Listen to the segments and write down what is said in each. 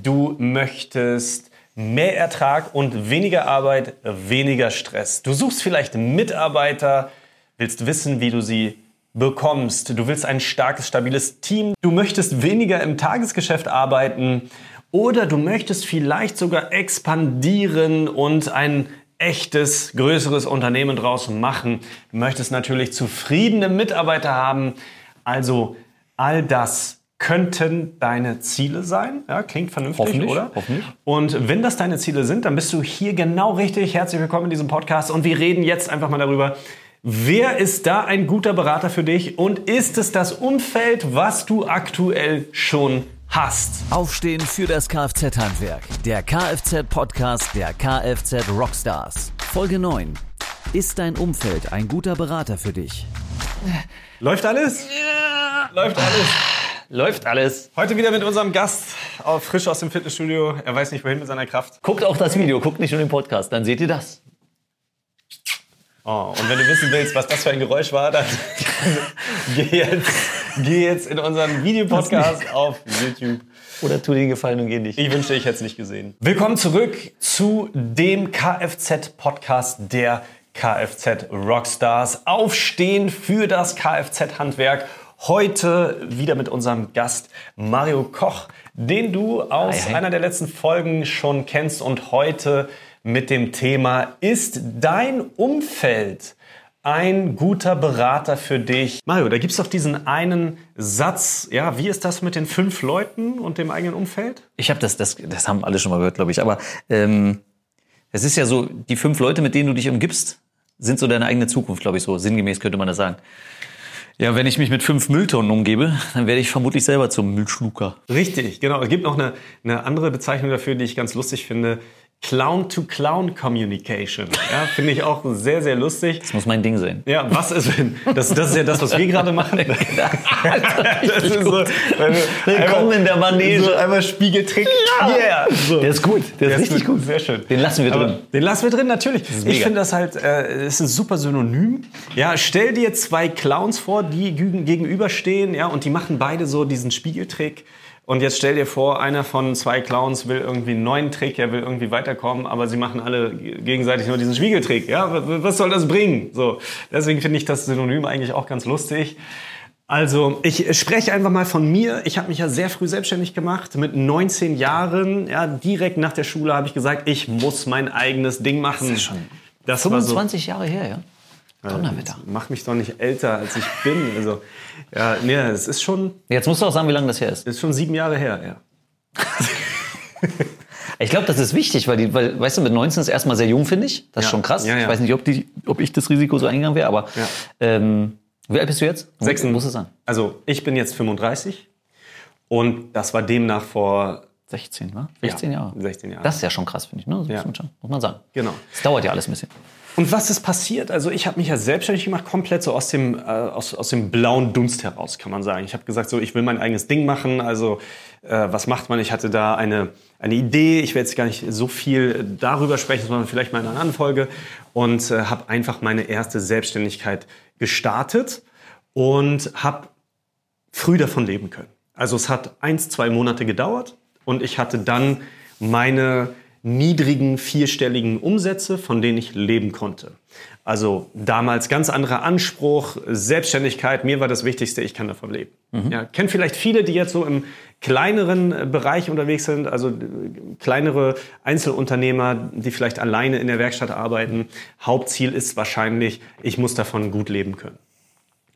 Du möchtest mehr Ertrag und weniger Arbeit, weniger Stress. Du suchst vielleicht Mitarbeiter, willst wissen, wie du sie bekommst. Du willst ein starkes, stabiles Team. Du möchtest weniger im Tagesgeschäft arbeiten oder du möchtest vielleicht sogar expandieren und ein echtes, größeres Unternehmen draus machen. Du möchtest natürlich zufriedene Mitarbeiter haben. Also all das könnten deine Ziele sein. Ja, klingt vernünftig, Hoffentlich, oder? hoffentlich. Und wenn das deine Ziele sind, dann bist du hier genau richtig. Herzlich willkommen in diesem Podcast. Und wir reden jetzt einfach mal darüber, wer ist da ein guter Berater für dich und ist es das Umfeld, was du aktuell schon hast? Aufstehen für das Kfz-Handwerk. Der Kfz-Podcast der Kfz Rockstars. Folge 9. Ist dein Umfeld ein guter Berater für dich? Läuft alles? Läuft alles. Läuft alles. Heute wieder mit unserem Gast, frisch aus dem Fitnessstudio. Er weiß nicht wohin mit seiner Kraft. Guckt auch das Video, guckt nicht nur den Podcast, dann seht ihr das. Oh, und wenn du wissen willst, was das für ein Geräusch war, dann geh jetzt, geh jetzt in unseren Videopodcast auf YouTube. Oder tu dir den Gefallen und geh nicht. Ich wünschte, ich hätte es nicht gesehen. Willkommen zurück zu dem Kfz-Podcast der Kfz Rockstars. Aufstehen für das Kfz-Handwerk. Heute wieder mit unserem Gast Mario Koch, den du aus Hi, einer der letzten Folgen schon kennst und heute mit dem Thema Ist dein Umfeld ein guter Berater für dich? Mario, da gibt es doch diesen einen Satz, ja, wie ist das mit den fünf Leuten und dem eigenen Umfeld? Ich habe das, das, das haben alle schon mal gehört, glaube ich. Aber ähm, es ist ja so, die fünf Leute, mit denen du dich umgibst, sind so deine eigene Zukunft, glaube ich, so sinngemäß könnte man das sagen. Ja, wenn ich mich mit fünf Mülltonnen umgebe, dann werde ich vermutlich selber zum Müllschlucker. Richtig, genau. Es gibt noch eine, eine andere Bezeichnung dafür, die ich ganz lustig finde. Clown-to-Clown-Communication. Ja, finde ich auch sehr, sehr lustig. Das muss mein Ding sein. Ja, was ist, wenn, das, das ist ja das, was wir gerade machen. das ist so, Willkommen in der Manege. So einmal Spiegeltrick. Yeah. So. Der ist gut, der, ist richtig gut. Sehr schön. Den lassen wir Aber drin. Den lassen wir drin, natürlich. Ich finde das halt, äh, ist ein super Synonym. Ja, stell dir zwei Clowns vor, die gegenüberstehen, ja, und die machen beide so diesen Spiegeltrick. Und jetzt stell dir vor, einer von zwei Clowns will irgendwie einen neuen Trick, er will irgendwie weiterkommen, aber sie machen alle gegenseitig nur diesen Spiegeltrick. Ja, was soll das bringen? So, deswegen finde ich das Synonym eigentlich auch ganz lustig. Also, ich spreche einfach mal von mir. Ich habe mich ja sehr früh selbstständig gemacht. Mit 19 Jahren, ja, direkt nach der Schule habe ich gesagt, ich muss mein eigenes Ding machen. Das, ist schon das war so, 25 Jahre her, ja? Donnerwetter. mach mich doch nicht älter, als ich bin. Also, ja, nee, es ist schon, Jetzt musst du auch sagen, wie lange das her ist. ist schon sieben Jahre her, ja. Ich glaube, das ist wichtig, weil, die, weil, weißt du, mit 19 ist erstmal sehr jung, finde ich. Das ist Ja. schon krass. Ja, ja. Ich weiß nicht, ob, die, ob ich das Risiko so eingegangen wäre, aber ähm, wie alt bist du jetzt? Sechs- Muss es sein. Also, ich bin jetzt 35 und das war demnach vor 16, wa? 16 Ja, Jahre. 16 Jahre. Das ist ja schon krass, finde ich. Ne? Das Ja. muss man sagen. Genau. Es dauert ja alles ein bisschen. Und was ist passiert? Also ich habe mich ja selbstständig gemacht, komplett so aus dem, äh, aus, aus dem blauen Dunst heraus, kann man sagen. Ich habe gesagt, so ich will mein eigenes Ding machen. Also äh, was macht man? Ich hatte da eine, eine Idee. Ich werde jetzt gar nicht so viel darüber sprechen, sondern vielleicht mal in einer anderen Folge. Und äh, habe einfach meine erste Selbstständigkeit gestartet und habe früh davon leben können. Also es hat eins, zwei Monate gedauert und ich hatte dann meine niedrigen vierstelligen Umsätze, von denen ich leben konnte. Also damals ganz anderer Anspruch, Selbstständigkeit, mir war das Wichtigste, ich kann davon leben. Ja, kennt vielleicht viele, die jetzt so im kleineren äh, Bereich unterwegs sind, also äh, kleinere Einzelunternehmer, die vielleicht alleine in der Werkstatt arbeiten. Hauptziel ist wahrscheinlich, ich muss davon gut leben können.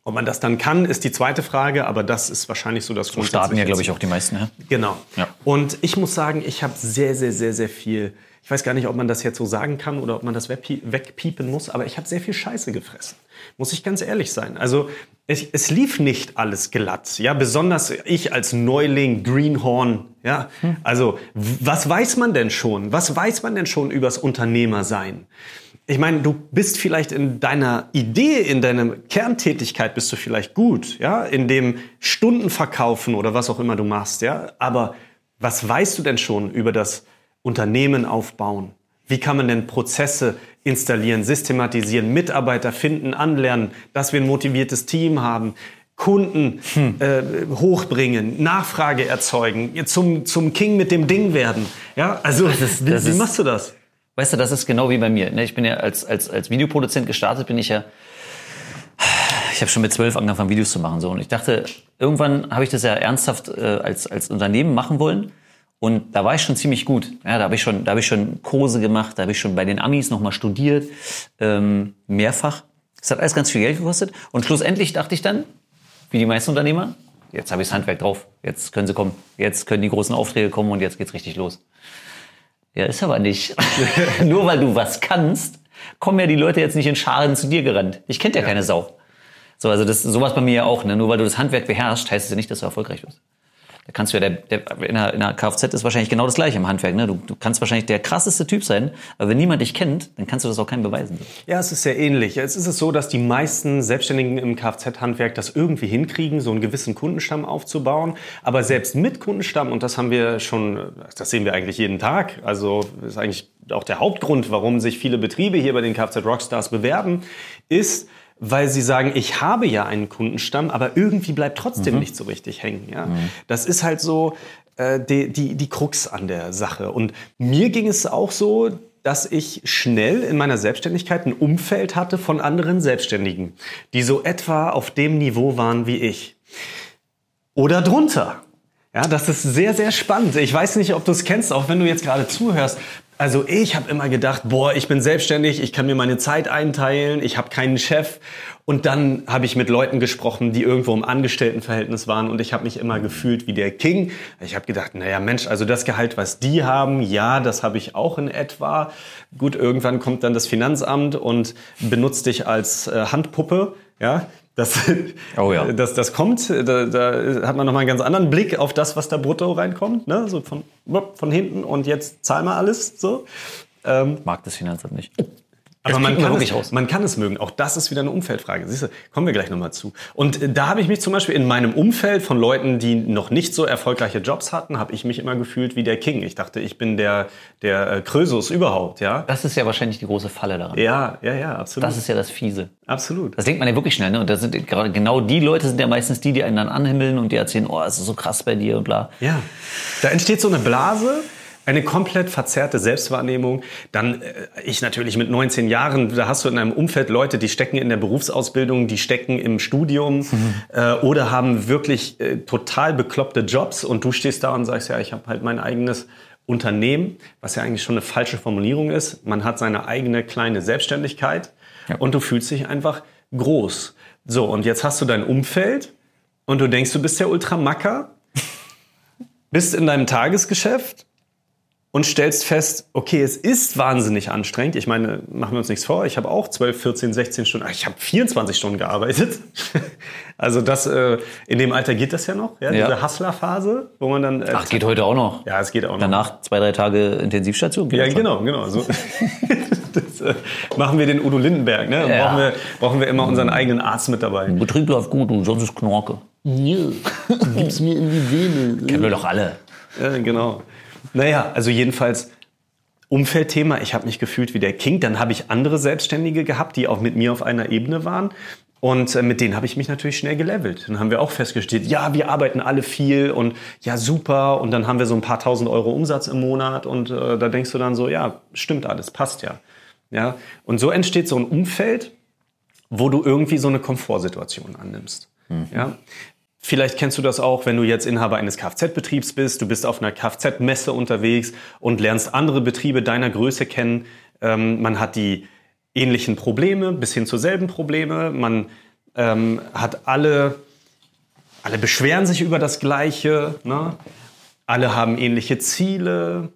Ob man das dann kann, ist die zweite Frage, aber das ist wahrscheinlich so das So starten ja, glaube ich, auch die meisten. Ja? Genau. Ja. Und ich muss sagen, ich habe sehr, sehr, sehr, sehr viel. Ich weiß gar nicht, ob man das jetzt so sagen kann oder ob man das wegpie- wegpiepen muss, aber ich habe sehr viel Scheiße gefressen. Muss ich ganz ehrlich sein. Also es, es lief nicht alles glatt. Ja, besonders ich als Neuling, Greenhorn. Ja, also w- was weiß man denn schon? Was weiß man denn schon übers Unternehmersein? Ich meine, du bist vielleicht in deiner Idee, in deiner Kerntätigkeit bist du vielleicht gut, ja, in dem Stunden verkaufen oder was auch immer du machst, ja. Aber was weißt du denn schon über das Unternehmen aufbauen? Wie kann man denn Prozesse installieren, systematisieren, Mitarbeiter finden, anlernen, dass wir ein motiviertes Team haben? Kunden äh, hochbringen, Nachfrage erzeugen, zum, zum King mit dem Ding werden. Ja, also ist- wie, das wie ist- machst du das? Weißt du, das ist genau wie bei mir. ne? Ich bin ja als, als, als Videoproduzent gestartet, bin ich ja. Ich habe schon mit zwölf angefangen, Videos zu machen. So. Und ich dachte, irgendwann habe ich das ja ernsthaft äh, als, als Unternehmen machen wollen. Und da war ich schon ziemlich gut. Ja, da habe ich schon, da habe ich schon Kurse gemacht, da habe ich schon bei den Amis nochmal studiert, ähm, mehrfach. Das hat alles ganz viel Geld gekostet. Und schlussendlich dachte ich dann, wie die meisten Unternehmer, jetzt habe ich das Handwerk drauf. Jetzt können sie kommen. Jetzt können die großen Aufträge kommen und jetzt geht's richtig los. Ja, ist aber nicht. Nur weil du was kannst, kommen ja die Leute jetzt nicht in Scharen zu dir gerannt. Ich kennt ja, keine Sau. So, also das sowas bei mir ja auch. Ne? Nur weil du das Handwerk beherrschst, heißt es ja nicht, dass du erfolgreich wirst. Da kannst du ja, der, der, in, der, in der Kfz ist wahrscheinlich genau das gleiche im Handwerk. Ne? Du, du kannst wahrscheinlich der krasseste Typ sein, aber wenn niemand dich kennt, dann kannst du das auch keinem beweisen. Ja, es ist sehr ähnlich. Es ist so, dass die meisten Selbstständigen im Kfz-Handwerk das irgendwie hinkriegen, so einen gewissen Kundenstamm aufzubauen. Aber selbst mit Kundenstamm, und das haben wir schon, das sehen wir eigentlich jeden Tag, also ist eigentlich auch der Hauptgrund, warum sich viele Betriebe hier bei den Kfz Rockstars bewerben, ist, weil sie sagen, ich habe ja einen Kundenstamm, aber irgendwie bleibt trotzdem nicht so richtig hängen. Ja? Das ist halt so äh, die, die, die Krux an der Sache. Und mir ging es auch so, dass ich schnell in meiner Selbstständigkeit ein Umfeld hatte von anderen Selbstständigen, die so etwa auf dem Niveau waren wie ich. Oder drunter. Ja, das ist sehr, sehr spannend. Ich weiß nicht, ob du es kennst, auch wenn du jetzt gerade zuhörst. Also ich habe immer gedacht, boah, ich bin selbstständig, ich kann mir meine Zeit einteilen, ich habe keinen Chef. Und dann habe ich mit Leuten gesprochen, die irgendwo im Angestelltenverhältnis waren und ich habe mich immer gefühlt wie der King. Ich habe gedacht, naja Mensch, also das Gehalt, was die haben, ja, das habe ich auch in etwa. Gut, irgendwann kommt dann das Finanzamt und benutzt dich als äh, Handpuppe, ja. Das, Oh ja. das, das kommt, da, da hat man nochmal einen ganz anderen Blick auf das, was da brutto reinkommt, ne? so von, von hinten und jetzt zahl mal alles. So. Ähm, Mag das Finanzamt nicht. Aber man man kann, wirklich es, man kann es mögen. Auch das ist wieder eine Umfeldfrage. Siehst du, kommen wir gleich nochmal zu. Und äh, da habe ich mich zum Beispiel in meinem Umfeld von Leuten, die noch nicht so erfolgreiche Jobs hatten, habe ich mich immer gefühlt wie der King. Ich dachte, ich bin der, der äh, Krösus überhaupt, ja. Das ist ja wahrscheinlich die große Falle daran. Ja, ja, ja, absolut. Das ist ja das Fiese. absolut. Das denkt man ja wirklich schnell, ne? Und das sind gerade genau die Leute sind ja meistens die, die einen dann anhimmeln und die erzählen, oh, es ist so krass bei dir und bla. Ja, da entsteht so eine Blase, eine komplett verzerrte Selbstwahrnehmung. Dann äh, ich natürlich mit 19 Jahren, da hast du in einem Umfeld Leute, die stecken in der Berufsausbildung, die stecken im Studium äh, oder haben wirklich äh, total bekloppte Jobs und du stehst da und sagst, ja, ich habe halt mein eigenes Unternehmen, was ja eigentlich schon eine falsche Formulierung ist. Man hat seine eigene kleine Selbstständigkeit und du fühlst dich einfach groß. So, und jetzt hast du dein Umfeld und du denkst, du bist der Ultramacker bist in deinem Tagesgeschäft und stellst fest, okay, es ist wahnsinnig anstrengend. Ich meine, machen wir uns nichts vor, ich habe auch 12, 14, 16 Stunden, ach, ich habe 24 Stunden gearbeitet. Also das, äh, in dem Alter geht das ja noch, ja, Ja. diese Hustler-Phase, wo man dann... Äh, Ach, geht heute auch noch. Ja, es geht auch noch. Danach zwei, drei Tage Intensivstation. Ja, genau, genau. So. das, äh, machen wir den Udo Lindenberg, ne? Ja. Brauchen, wir, brauchen wir immer unseren eigenen Arzt mit dabei. Betrieb läuft gut, du, sonst ist Knorke. Gib's mir in die Vene. Kennen wir doch alle. Ja, genau. Naja, also jedenfalls Umfeldthema. Ich habe mich gefühlt wie der King. Dann habe ich andere Selbstständige gehabt, die auch mit mir auf einer Ebene waren. Und äh, mit denen habe ich mich natürlich schnell gelevelt. Dann haben wir auch festgestellt, ja, wir arbeiten alle viel und ja, super. Und dann haben wir so ein paar tausend Euro Umsatz im Monat. Und äh, da denkst du dann so, ja, stimmt alles, passt ja. ja. Und so entsteht so ein Umfeld, wo du irgendwie so eine Komfortsituation annimmst. Ja? Vielleicht kennst du das auch, wenn du jetzt Inhaber eines Kfz-Betriebs bist, du bist auf einer Kfz-Messe unterwegs und lernst andere Betriebe deiner Größe kennen. Ähm, man hat die ähnlichen Probleme, bis hin zu selben Probleme. Man ähm, hat alle, alle beschweren sich über das Gleiche. Ne? Alle haben ähnliche Ziele.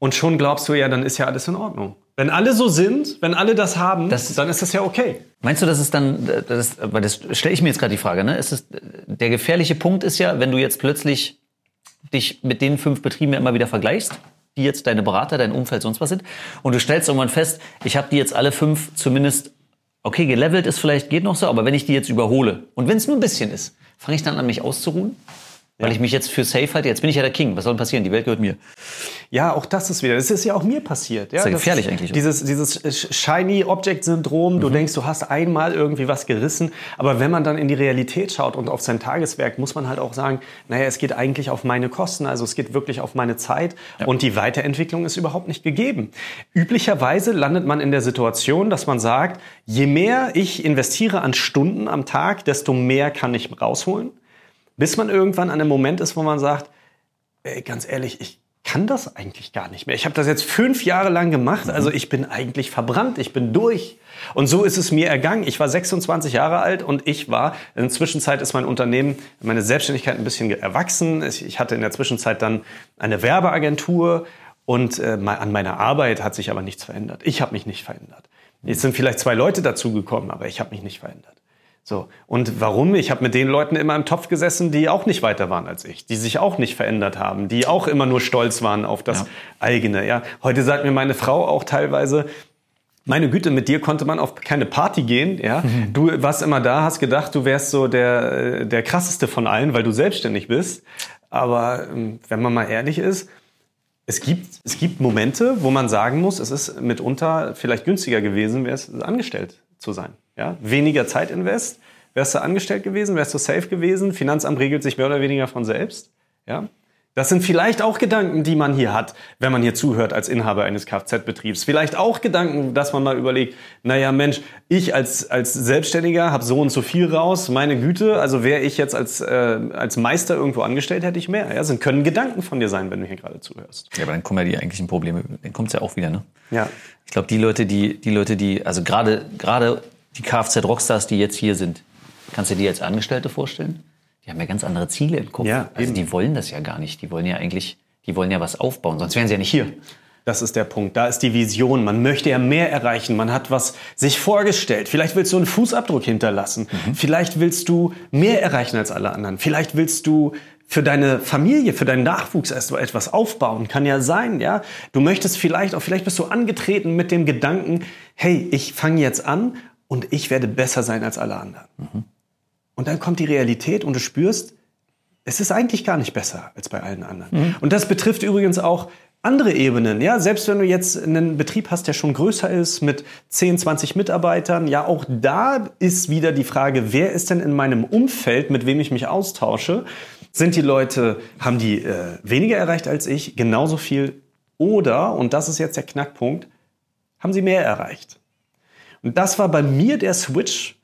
Und schon glaubst du ja, dann ist ja alles in Ordnung. Wenn alle so sind, wenn alle das haben, Das- dann ist das ja okay. Meinst du, dass es dann, das, weil das stelle ich mir jetzt gerade die Frage, ne? Ist es, der gefährliche Punkt ist ja, wenn du jetzt plötzlich dich mit den fünf Betrieben ja immer wieder vergleichst, die jetzt deine Berater, dein Umfeld, sonst was sind, und du stellst irgendwann fest, ich habe die jetzt alle fünf zumindest, okay, gelevelt ist vielleicht, geht noch so, aber wenn ich die jetzt überhole, und wenn es nur ein bisschen ist, fange ich dann an, mich auszuruhen? Weil ich mich jetzt für safe halte, jetzt bin ich ja der King, was soll denn passieren? Die Welt gehört mir. Ja, auch das ist wieder, das ist ja auch mir passiert. Ja, Ist ja Das gefährlich eigentlich auch. Dieses, dieses Shiny Object Syndrom, du denkst, du hast einmal irgendwie was gerissen, aber wenn man dann in die Realität schaut und auf sein Tageswerk, muss man halt auch sagen, naja, es geht eigentlich auf meine Kosten, also es geht wirklich auf meine Zeit und die Weiterentwicklung ist überhaupt nicht gegeben. Üblicherweise landet man in der Situation, dass man sagt, je mehr ich investiere an Stunden am Tag, desto mehr kann ich rausholen, bis man irgendwann an einem Moment ist, wo man sagt, ey, ganz ehrlich, ich kann das eigentlich gar nicht mehr. Ich habe das jetzt fünf Jahre lang gemacht, also ich bin eigentlich verbrannt, ich bin durch. Und so ist es mir ergangen. Ich war 26 Jahre alt und ich war, in der Zwischenzeit ist mein Unternehmen, meine Selbstständigkeit ein bisschen erwachsen. Ich hatte in der Zwischenzeit dann eine Werbeagentur und äh, an meiner Arbeit hat sich aber nichts verändert. Ich habe mich nicht verändert. Jetzt sind vielleicht zwei Leute dazugekommen, aber ich habe mich nicht verändert. So. Und warum? Ich habe mit den Leuten immer im Topf gesessen, die auch nicht weiter waren als ich, die sich auch nicht verändert haben, die auch immer nur stolz waren auf das Ja. eigene. Ja. Heute sagt mir meine Frau auch teilweise, meine Güte, mit dir konnte man auf keine Party gehen. Ja? Du warst immer da, hast gedacht, du wärst so der, äh, der krasseste von allen, weil du selbstständig bist. Aber ähm, wenn man mal ehrlich ist, es gibt, es gibt Momente, wo man sagen muss, es ist mitunter vielleicht günstiger gewesen, wär's angestellt zu sein. Ja? Weniger Zeitinvest, wärst du angestellt gewesen, wärst du safe gewesen, Finanzamt regelt sich mehr oder weniger von selbst. Ja? Das sind vielleicht auch Gedanken, die man hier hat, wenn man hier zuhört als Inhaber eines Kfz-Betriebs. Vielleicht auch Gedanken, dass man mal überlegt, naja Mensch, ich als, als Selbstständiger habe so und so viel raus, meine Güte, also wäre ich jetzt als, äh, als Meister irgendwo angestellt, hätte ich mehr. Ja, das können Gedanken von dir sein, wenn du hier gerade zuhörst. Ja, aber dann kommen ja die eigentlichen Probleme, dann kommt's ja auch wieder, ne? Ja. Ich glaube, die Leute, die, die Leute, die, also gerade, gerade die Kfz-Rockstars, die jetzt hier sind, kannst du dir als Angestellte vorstellen? Die haben ja ganz andere Ziele im Kopf. Ja, also eben. die wollen das ja gar nicht. Die wollen ja eigentlich, die wollen ja was aufbauen, sonst wären sie ja nicht hier. Das ist der Punkt. Da ist die Vision. Man möchte ja mehr erreichen. Man hat was sich vorgestellt. Vielleicht willst du einen Fußabdruck hinterlassen. Vielleicht willst du mehr erreichen als alle anderen. Vielleicht willst du für deine Familie, für deinen Nachwuchs etwas aufbauen. Kann ja sein, ja. Du möchtest vielleicht auch, vielleicht bist du angetreten mit dem Gedanken, hey, ich fange jetzt an und ich werde besser sein als alle anderen. Und dann kommt die Realität und du spürst, es ist eigentlich gar nicht besser als bei allen anderen. Und das betrifft übrigens auch andere Ebenen. Ja, selbst wenn du jetzt einen Betrieb hast, der schon größer ist mit 10, 20 Mitarbeitern, ja, auch da ist wieder die Frage, wer ist denn in meinem Umfeld, mit wem ich mich austausche? Sind die Leute, haben die äh, weniger erreicht als ich, genauso viel? Oder, und das ist jetzt der Knackpunkt, haben sie mehr erreicht? Und das war bei mir der Switch,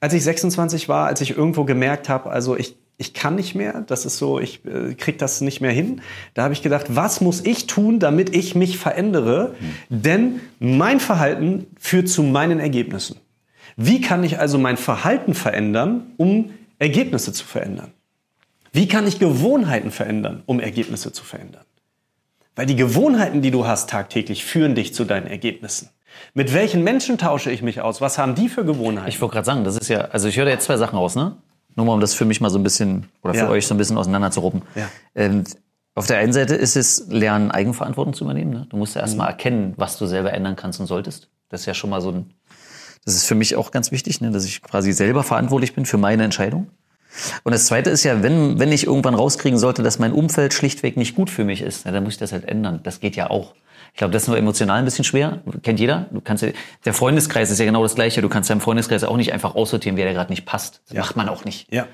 als ich 26 war, als ich irgendwo gemerkt habe, also ich, ich kann nicht mehr, das ist so, ich äh, krieg das nicht mehr hin. Da habe ich gedacht, was muss ich tun, damit ich mich verändere? Denn mein Verhalten führt zu meinen Ergebnissen. Wie kann ich also mein Verhalten verändern, um Ergebnisse zu verändern? Wie kann ich Gewohnheiten verändern, um Ergebnisse zu verändern? Weil die Gewohnheiten, die du hast tagtäglich, führen dich zu deinen Ergebnissen. Mit welchen Menschen tausche ich mich aus? Was haben die für Gewohnheiten? Ich wollte gerade sagen, das ist ja, also ich höre da jetzt zwei Sachen raus, ne? Nur mal, um das für mich mal so ein bisschen, oder für Ja. euch so ein bisschen auseinander zu ruppen. Ja. Ähm, auf der einen Seite ist es lernen, Eigenverantwortung zu übernehmen. Ne? Du musst ja Mhm. erstmal erkennen, was du selber ändern kannst und solltest. Das ist ja schon mal so ein, das ist für mich auch ganz wichtig, ne? dass ich quasi selber verantwortlich bin für meine Entscheidung. Und das Zweite ist ja, wenn, wenn ich irgendwann rauskriegen sollte, dass mein Umfeld schlichtweg nicht gut für mich ist, na, dann muss ich das halt ändern. Das geht ja auch. Ich glaube, das ist nur emotional ein bisschen schwer. Kennt jeder. Du kannst ja, der Freundeskreis ist ja genau das Gleiche. Du kannst deinem Freundeskreis auch nicht einfach aussortieren, wer dir gerade nicht passt. Das macht man auch nicht. Ja.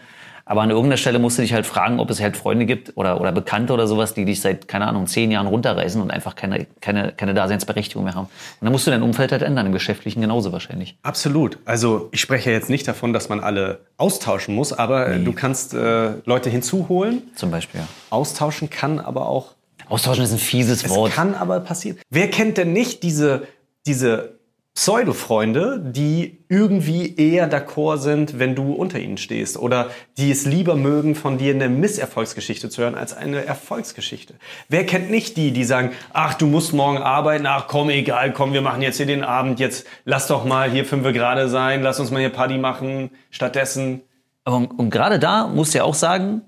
Aber an irgendeiner Stelle musst du dich halt fragen, ob es halt Freunde gibt oder, oder Bekannte oder sowas, die dich seit, keine Ahnung, zehn Jahren runterreißen und einfach keine, keine, keine Daseinsberechtigung mehr haben. Und dann musst du dein Umfeld halt ändern, im Geschäftlichen genauso wahrscheinlich. Absolut. Also ich spreche jetzt nicht davon, dass man alle austauschen muss, aber äh, du kannst äh, Leute hinzuholen. Zum Beispiel, ja. Austauschen kann aber auch Austauschen ist ein fieses Es Wort. kann aber passieren. Wer kennt denn nicht diese, diese Pseudo-Freunde, die irgendwie eher d'accord sind, wenn du unter ihnen stehst oder die es lieber mögen, von dir eine Misserfolgsgeschichte zu hören als eine Erfolgsgeschichte? Wer kennt nicht die, die sagen, ach, du musst morgen arbeiten, ach komm, egal, komm, wir machen jetzt hier den Abend, jetzt lass doch mal hier fünf gerade sein, lass uns mal hier Party machen, stattdessen, Aber, und, und gerade da musst du ja auch sagen,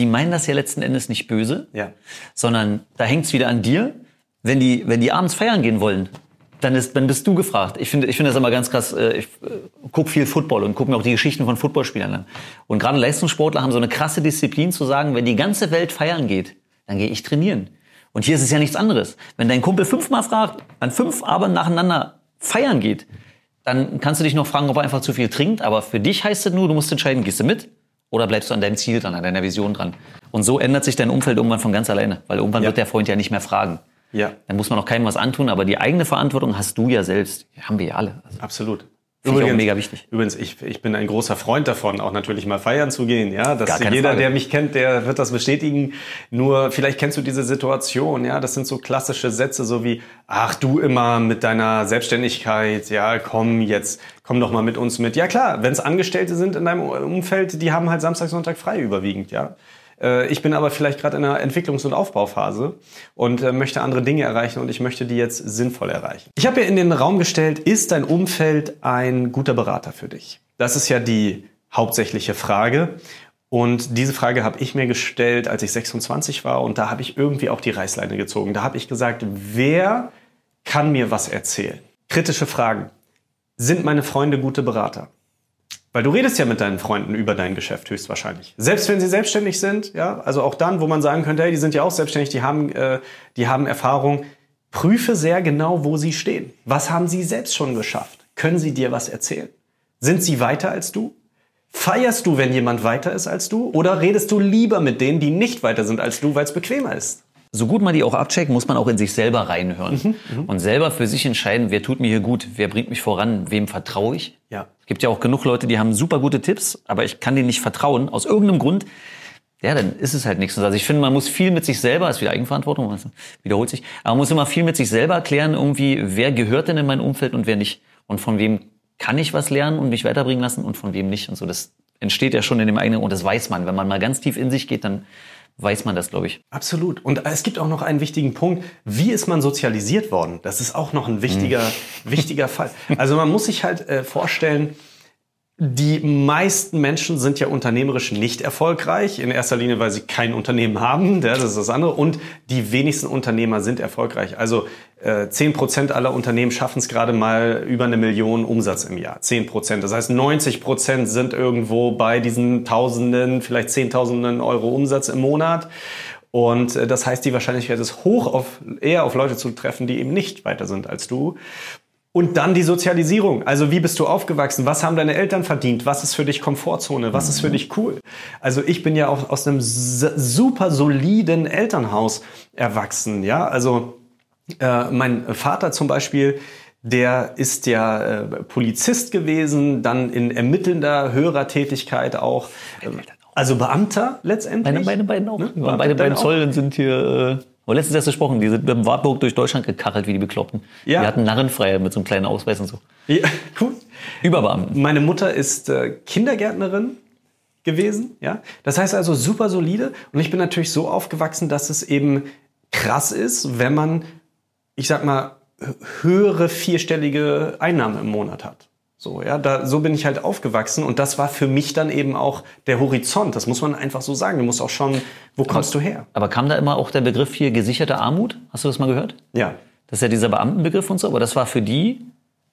die meinen das ja letzten Endes nicht böse, ja. sondern da hängt's wieder an dir. Wenn die, wenn die abends feiern gehen wollen, dann, ist, dann bist du gefragt. Ich finde ich finde das immer ganz krass. äh, Ich äh, guck viel Football und gucke mir auch die Geschichten von Footballspielern an. Und gerade Leistungssportler haben so eine krasse Disziplin zu sagen, wenn die ganze Welt feiern geht, dann gehe ich trainieren. Und hier ist es ja nichts anderes. Wenn dein Kumpel fünfmal fragt, an fünf Abend nacheinander feiern geht, dann kannst du dich noch fragen, ob er einfach zu viel trinkt. Aber für dich heißt es nur, du musst entscheiden, gehst du mit oder bleibst du an deinem Ziel dran, an deiner Vision dran. Und so ändert sich dein Umfeld irgendwann von ganz alleine, weil irgendwann Ja. wird der Freund ja nicht mehr fragen. Ja, Dann muss man auch keinem was antun, aber die eigene Verantwortung hast du ja selbst. Haben wir ja alle. Also, absolut. Auch mega wichtig. Übrigens, ich, ich bin ein großer Freund davon, auch natürlich mal feiern zu gehen. Ja, das Gar keine jeder, Frage. der mich kennt, der wird das bestätigen. Nur vielleicht kennst du diese Situation. Ja, das sind so klassische Sätze, so wie: Ach, du immer mit deiner Selbstständigkeit. Ja, komm jetzt, komm doch mal mit uns mit. Ja klar, wenn es Angestellte sind in deinem Umfeld, die haben halt Samstag, Sonntag frei überwiegend. Ja. Äh, Ich bin aber vielleicht gerade in einer Entwicklungs- und Aufbauphase und äh, möchte andere Dinge erreichen und ich möchte die jetzt sinnvoll erreichen. Ich habe ja in den Raum gestellt, ist dein Umfeld ein guter Berater für dich? Das ist ja die hauptsächliche Frage. Und diese Frage habe ich mir gestellt, als ich 26 war und da habe ich irgendwie auch die Reißleine gezogen. Da habe ich gesagt, wer kann mir was erzählen? Kritische Fragen. Sind meine Freunde gute Berater? Weil du redest ja mit deinen Freunden über dein Geschäft höchstwahrscheinlich. Selbst wenn sie selbstständig sind, ja, also auch dann, wo man sagen könnte, hey, die sind ja auch selbstständig, die haben, äh, die haben Erfahrung. Prüfe sehr genau, wo sie stehen. Was haben sie selbst schon geschafft? Können sie dir was erzählen? Sind sie weiter als du? Feierst du, wenn jemand weiter ist als du? Oder redest du lieber mit denen, die nicht weiter sind als du, weil es bequemer ist? So gut man die auch abcheckt, muss man auch in sich selber reinhören. und selber für sich entscheiden, wer tut mir hier gut, wer bringt mich voran, wem vertraue ich. Ja. Es gibt ja auch genug Leute, die haben super gute Tipps, aber ich kann denen nicht vertrauen, aus irgendeinem Grund. Ja, dann ist es halt nichts. Also ich finde, man muss viel mit sich selber, ist wieder Eigenverantwortung, wiederholt sich, aber man muss immer viel mit sich selber erklären, irgendwie, wer gehört denn in mein Umfeld und wer nicht. Und von wem kann ich was lernen und mich weiterbringen lassen und von wem nicht. Und so, das entsteht ja schon in dem eigenen, und das weiß man. Wenn man mal ganz tief in sich geht, dann weiß man das, glaube ich. Absolut. Und es gibt auch noch einen wichtigen Punkt. Wie ist man sozialisiert worden? Das ist auch noch ein wichtiger, wichtiger Fall. Also man muss sich halt äh, vorstellen, die meisten Menschen sind ja unternehmerisch nicht erfolgreich. In erster Linie, weil sie kein Unternehmen haben. Ja, das ist das andere. Und die wenigsten Unternehmer sind erfolgreich. Also äh, 10% aller Unternehmen schaffen es gerade mal über eine Million Umsatz im Jahr. 10%. Das heißt, 90% sind irgendwo bei diesen Tausenden, vielleicht Zehntausenden Euro Umsatz im Monat. Und äh, das heißt, die Wahrscheinlichkeit ist hoch, auf, eher auf Leute zu treffen, die eben nicht weiter sind als du. Und dann die Sozialisierung. Also wie bist du aufgewachsen? Was haben deine Eltern verdient? Was ist für dich Komfortzone? Was ist für dich cool? Also ich bin ja auch aus einem super soliden Elternhaus erwachsen. Ja, also äh, mein Vater zum Beispiel, der ist ja äh, Polizist gewesen, dann in ermittelnder höherer Tätigkeit auch. Ähm, also Beamter letztendlich. Meine, meine beiden auch. Ne? Wir waren Beamte beide beim dann auch? Zoll und sind hier, äh, aber letztens erst gesprochen, die sind mit dem Wartburg durch Deutschland gekachelt, wie die Bekloppten. Ja. Die hatten Narrenfreiheit mit so einem kleinen Ausweis und so. Ja, cool. Überbeamten. Meine Mutter ist äh, Kindergärtnerin gewesen, ja. Das heißt also super solide und ich bin natürlich so aufgewachsen, dass es eben krass ist, wenn man, ich sag mal, hö- höhere vierstellige Einnahmen im Monat hat. So, ja, da, so bin ich halt aufgewachsen und das war für mich dann eben auch der Horizont. Das muss man einfach so sagen. Du musst auch schauen, wo kommst du her? Aber kam da immer auch der Begriff hier gesicherte Armut? Hast du das mal gehört? Ja. Das ist ja dieser Beamtenbegriff und so, aber das war für die,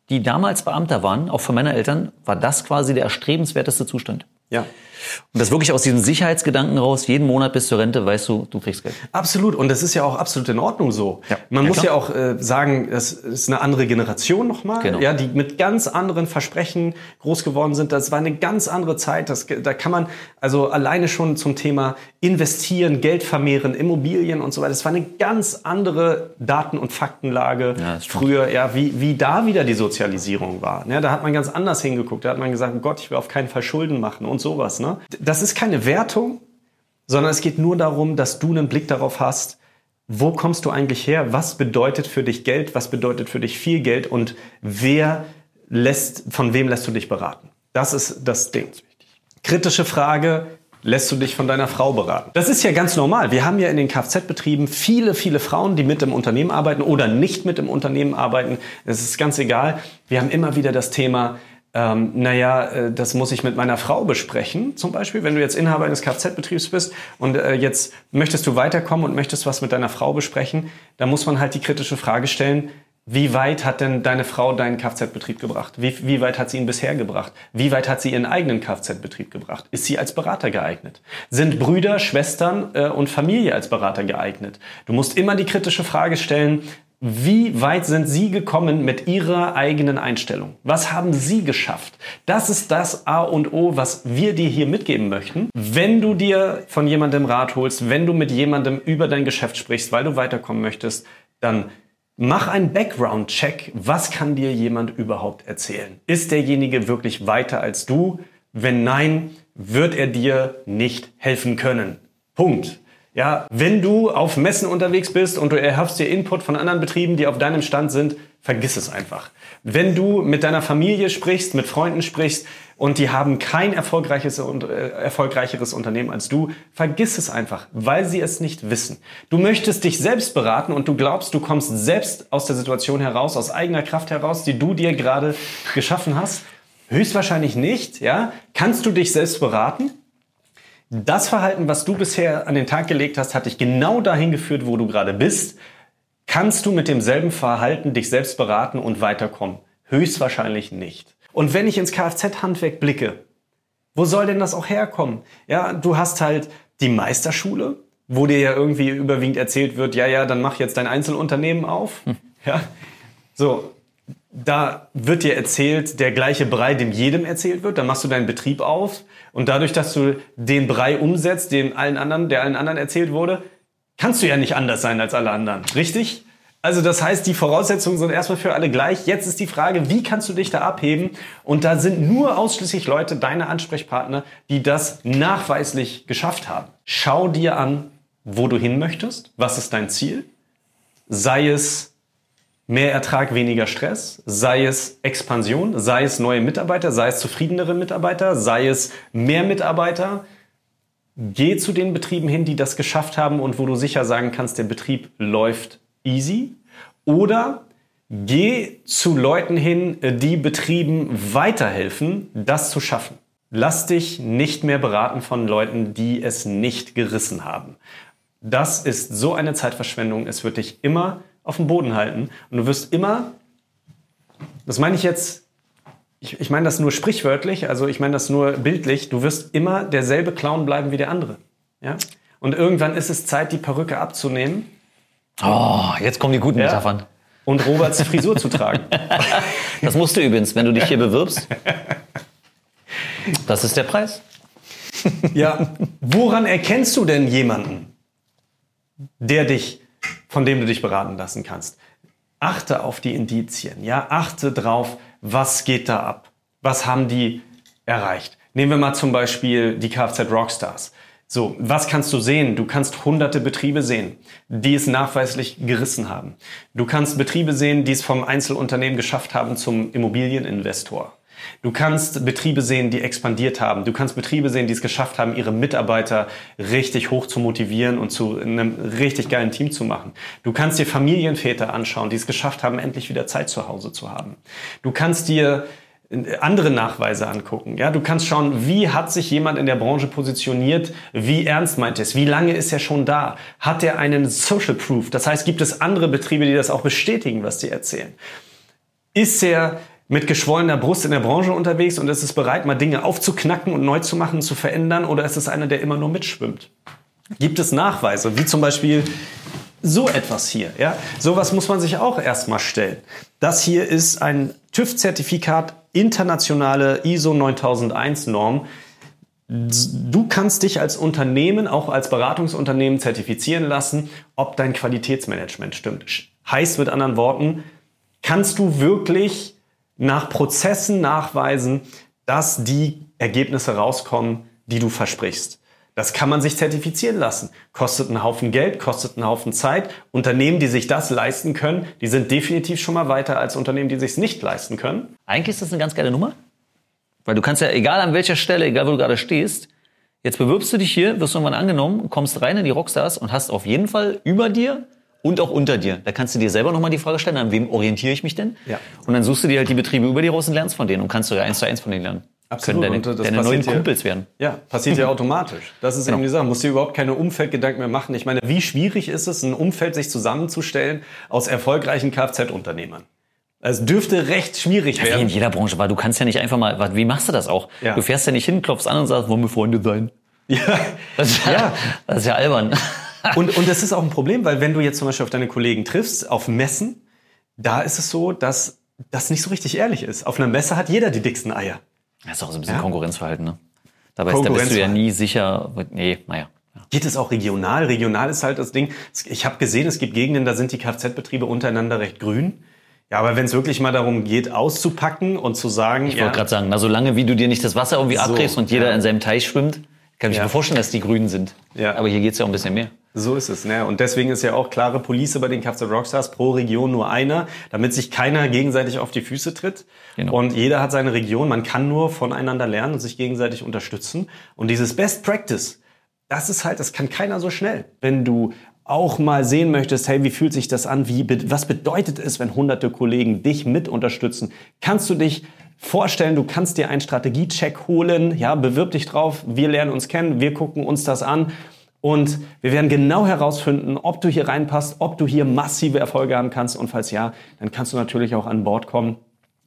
die damals Beamter waren, auch für meine Eltern, war das quasi der erstrebenswerteste Zustand. Ja. Und das wirklich aus diesem Sicherheitsgedanken raus, jeden Monat bis zur Rente weißt du, du kriegst Geld. Absolut. Und das ist ja auch absolut in Ordnung so. Ja. Man Ja, muss klar. ja auch äh, sagen, es ist eine andere Generation nochmal, Genau. ja, die mit ganz anderen Versprechen groß geworden sind. Das war eine ganz andere Zeit. Das, da kann man also alleine schon zum Thema investieren, Geld vermehren, Immobilien und so weiter. Das war eine ganz andere Daten- und Faktenlage Ja, das früher, ja, wie, wie da wieder die Sozialisierung war. Ja, da hat man ganz anders hingeguckt. Da hat man gesagt, Gott, ich will auf keinen Fall Schulden machen und sowas. Ne? Das ist keine Wertung, sondern es geht nur darum, dass du einen Blick darauf hast, wo kommst du eigentlich her? Was bedeutet für dich Geld? Was bedeutet für dich viel Geld? Und wer lässt, von wem lässt du dich beraten? Das ist das Ding. Kritische Frage. Lässt du dich von deiner Frau beraten? Das ist ja ganz normal. Wir haben ja in den Kfz-Betrieben viele, viele Frauen, die mit im Unternehmen arbeiten oder nicht mit im Unternehmen arbeiten. Es ist ganz egal. Wir haben immer wieder das Thema, ähm, naja, äh, das muss ich mit meiner Frau besprechen. Zum Beispiel, wenn du jetzt Inhaber eines Kfz-Betriebs bist und äh, jetzt möchtest du weiterkommen und möchtest was mit deiner Frau besprechen, dann muss man halt die kritische Frage stellen, Wie weit hat denn deine Frau deinen Kfz-Betrieb gebracht? Wie, wie weit hat sie ihn bisher gebracht? Wie weit hat sie ihren eigenen Kfz-Betrieb gebracht? Ist sie als Berater geeignet? Sind Brüder, Schwestern äh, und Familie als Berater geeignet? Du musst immer die kritische Frage stellen, wie weit sind Sie gekommen mit Ihrer eigenen Einstellung? Was haben Sie geschafft? Das ist das A und O, was wir dir hier mitgeben möchten. Wenn du dir von jemandem Rat holst, wenn du mit jemandem über dein Geschäft sprichst, weil du weiterkommen möchtest, dann mach einen Background-Check. Was kann dir jemand überhaupt erzählen? Ist derjenige wirklich weiter als du? Wenn nein, wird er dir nicht helfen können. Punkt. Ja, wenn du auf Messen unterwegs bist und du erhoffst dir Input von anderen Betrieben, die auf deinem Stand sind, vergiss es einfach. Wenn du mit deiner Familie sprichst, mit Freunden sprichst und die haben kein erfolgreiches und äh, erfolgreicheres Unternehmen als du, vergiss es einfach, weil sie es nicht wissen. Du möchtest dich selbst beraten und du glaubst, du kommst selbst aus der Situation heraus, aus eigener Kraft heraus, die du dir gerade geschaffen hast. Höchstwahrscheinlich nicht, ja? Kannst du dich selbst beraten? Das Verhalten, was du bisher an den Tag gelegt hast, hat dich genau dahin geführt, wo du gerade bist. Kannst du mit demselben Verhalten dich selbst beraten und weiterkommen? Höchstwahrscheinlich nicht. Und wenn ich ins Kfz-Handwerk blicke, wo soll denn das auch herkommen? Ja, du hast halt die Meisterschule, wo dir ja irgendwie überwiegend erzählt wird, ja, ja, dann mach jetzt dein Einzelunternehmen auf. Hm. Ja, so, da wird dir erzählt, der gleiche Brei, dem jedem erzählt wird. Dann machst du deinen Betrieb auf und dadurch, dass du den Brei umsetzt, dem allen anderen, der allen anderen erzählt wurde, kannst du ja nicht anders sein als alle anderen. Richtig? Also das heißt, die Voraussetzungen sind erstmal für alle gleich. Jetzt ist die Frage, wie kannst du dich da abheben? Und da sind nur ausschließlich Leute, deine Ansprechpartner, die das nachweislich geschafft haben. Schau dir an, wo du hin möchtest. Was ist dein Ziel? Sei es mehr Ertrag, weniger Stress, sei es Expansion, sei es neue Mitarbeiter, sei es zufriedenere Mitarbeiter, sei es mehr Mitarbeiter. Geh zu den Betrieben hin, die das geschafft haben und wo du sicher sagen kannst, der Betrieb läuft easy. Oder geh zu Leuten hin, die Betrieben weiterhelfen, das zu schaffen. Lass dich nicht mehr beraten von Leuten, die es nicht gerissen haben. Das ist so eine Zeitverschwendung. Es wird dich immer auf dem Boden halten. Und du wirst immer, das meine ich jetzt, ich, ich meine das nur sprichwörtlich, also ich meine das nur bildlich, du wirst immer derselbe Clown bleiben wie der andere. Ja? Und irgendwann ist es Zeit, die Perücke abzunehmen. Oh, jetzt kommen die guten Ja. Metaphern. Und Roberts Frisur zu tragen. Das musst du übrigens, wenn du dich hier bewirbst. Das ist der Preis. Ja, woran erkennst du denn jemanden, der dich, von dem du dich beraten lassen kannst? Achte auf die Indizien, ja, achte drauf, was geht da ab? Was haben die erreicht? Nehmen wir mal zum Beispiel die Kfz Rockstars. So, was kannst du sehen? Du kannst hunderte Betriebe sehen, die es nachweislich gerissen haben. Du kannst Betriebe sehen, die es vom Einzelunternehmen geschafft haben zum Immobilieninvestor. Du kannst Betriebe sehen, die expandiert haben. Du kannst Betriebe sehen, die es geschafft haben, ihre Mitarbeiter richtig hoch zu motivieren und zu einem richtig geilen Team zu machen. Du kannst dir Familienväter anschauen, die es geschafft haben, endlich wieder Zeit zu Hause zu haben. Du kannst dir andere Nachweise angucken. Ja, du kannst schauen, wie hat sich jemand in der Branche positioniert, wie ernst meint es, wie lange ist er schon da, hat er einen Social Proof, das heißt, gibt es andere Betriebe, die das auch bestätigen, was die erzählen. Ist er mit geschwollener Brust in der Branche unterwegs und ist es bereit, mal Dinge aufzuknacken und neu zu machen, zu verändern, oder ist es einer, der immer nur mitschwimmt? Gibt es Nachweise, wie zum Beispiel so etwas hier. Ja? Sowas muss man sich auch erstmal stellen. Das hier ist ein TÜV-Zertifikat, internationale ISO 9001-Norm. Du kannst dich als Unternehmen, auch als Beratungsunternehmen zertifizieren lassen, ob dein Qualitätsmanagement stimmt. Heißt mit anderen Worten, kannst du wirklich nach Prozessen nachweisen, dass die Ergebnisse rauskommen, die du versprichst. Das kann man sich zertifizieren lassen. Kostet einen Haufen Geld, kostet einen Haufen Zeit. Unternehmen, die sich das leisten können, die sind definitiv schon mal weiter als Unternehmen, die sich es nicht leisten können. Eigentlich ist das eine ganz geile Nummer. Weil du kannst ja, egal an welcher Stelle, egal wo du gerade stehst, jetzt bewirbst du dich hier, wirst irgendwann angenommen, kommst rein in die Rockstars und hast auf jeden Fall über dir und auch unter dir. Da kannst du dir selber nochmal die Frage stellen, an wem orientiere ich mich denn? Ja. Und dann suchst du dir halt die Betriebe über dir raus und lernst von denen und kannst sogar eins zu eins von denen lernen. können deine, deine neuen ja- Kumpels werden. Ja, passiert ja automatisch. Das ist Genau. eben die Sache. Musst dir überhaupt keine Umfeldgedanken mehr machen. Ich meine, wie schwierig ist es, ein Umfeld sich zusammenzustellen aus erfolgreichen Kfz-Unternehmern? Es dürfte recht schwierig Wie in werden. jeder Branche, weil du kannst ja nicht einfach mal, wie machst du das auch? Ja. Du fährst ja nicht hin, klopfst an und sagst, wollen wir Freunde sein? Ja. Das ist ja, Ja. Das ist ja albern. Und, und das ist auch ein Problem, weil wenn du jetzt zum Beispiel auf deine Kollegen triffst, auf Messen, da ist es so, dass das nicht so richtig ehrlich ist. Auf einer Messe hat jeder die dicksten Eier. Das ist auch so ein bisschen Ja. Konkurrenzverhalten, ne? Dabei ist, da bist du ja nie sicher. Nee, naja. Ja. Geht es auch regional? Regional ist halt das Ding. Ich habe gesehen, es gibt Gegenden, da sind die Kfz-Betriebe untereinander recht grün. Ja, aber wenn es wirklich mal darum geht, auszupacken und zu sagen, Ich ja, wollte gerade sagen, na, solange wie du dir nicht das Wasser irgendwie So, abkriegst und jeder ja. in seinem Teich schwimmt, kann ich Ja. mir vorstellen, dass die Grünen sind. Ja. Aber hier geht's ja um ein bisschen mehr. So ist es. Ne? Und deswegen ist ja auch klare Police bei den Kfz Rockstars pro Region nur einer, damit sich keiner gegenseitig auf die Füße tritt. Genau. Und jeder hat seine Region. Man kann nur voneinander lernen und sich gegenseitig unterstützen. Und dieses Best Practice, das ist halt, das kann keiner so schnell. Wenn du auch mal sehen möchtest, hey, wie fühlt sich das an? Wie, was bedeutet es, wenn hunderte Kollegen dich mit unterstützen? Kannst du dich vorstellen, du kannst dir einen Strategiecheck holen, ja, bewirb dich drauf, wir lernen uns kennen, wir gucken uns das an und wir werden genau herausfinden, ob du hier reinpasst, ob du hier massive Erfolge haben kannst und falls ja, dann kannst du natürlich auch an Bord kommen.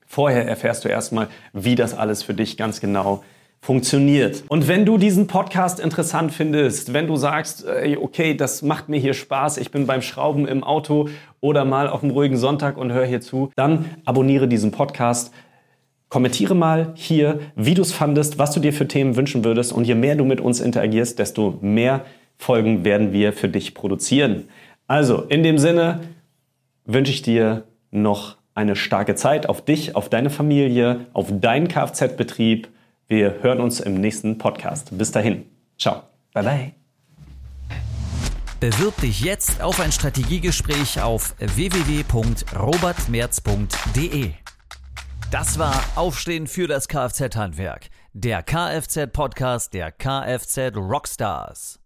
Vorher erfährst du erstmal, wie das alles für dich ganz genau funktioniert. Und wenn du diesen Podcast interessant findest, wenn du sagst, okay, das macht mir hier Spaß, ich bin beim Schrauben im Auto oder mal auf einem ruhigen Sonntag und höre hier zu, dann abonniere diesen Podcast. Kommentiere mal hier, wie du es fandest, was du dir für Themen wünschen würdest. Und je mehr du mit uns interagierst, desto mehr Folgen werden wir für dich produzieren. Also, in dem Sinne wünsche ich dir noch eine starke Zeit auf dich, auf deine Familie, auf deinen Kfz-Betrieb. Wir hören uns im nächsten Podcast. Bis dahin. Ciao. Bye bye. Bewirb dich jetzt auf ein Strategiegespräch auf www.robertmerz.de. Das war Aufstehen für das Kfz-Handwerk, der Kfz-Podcast der Kfz Rockstars.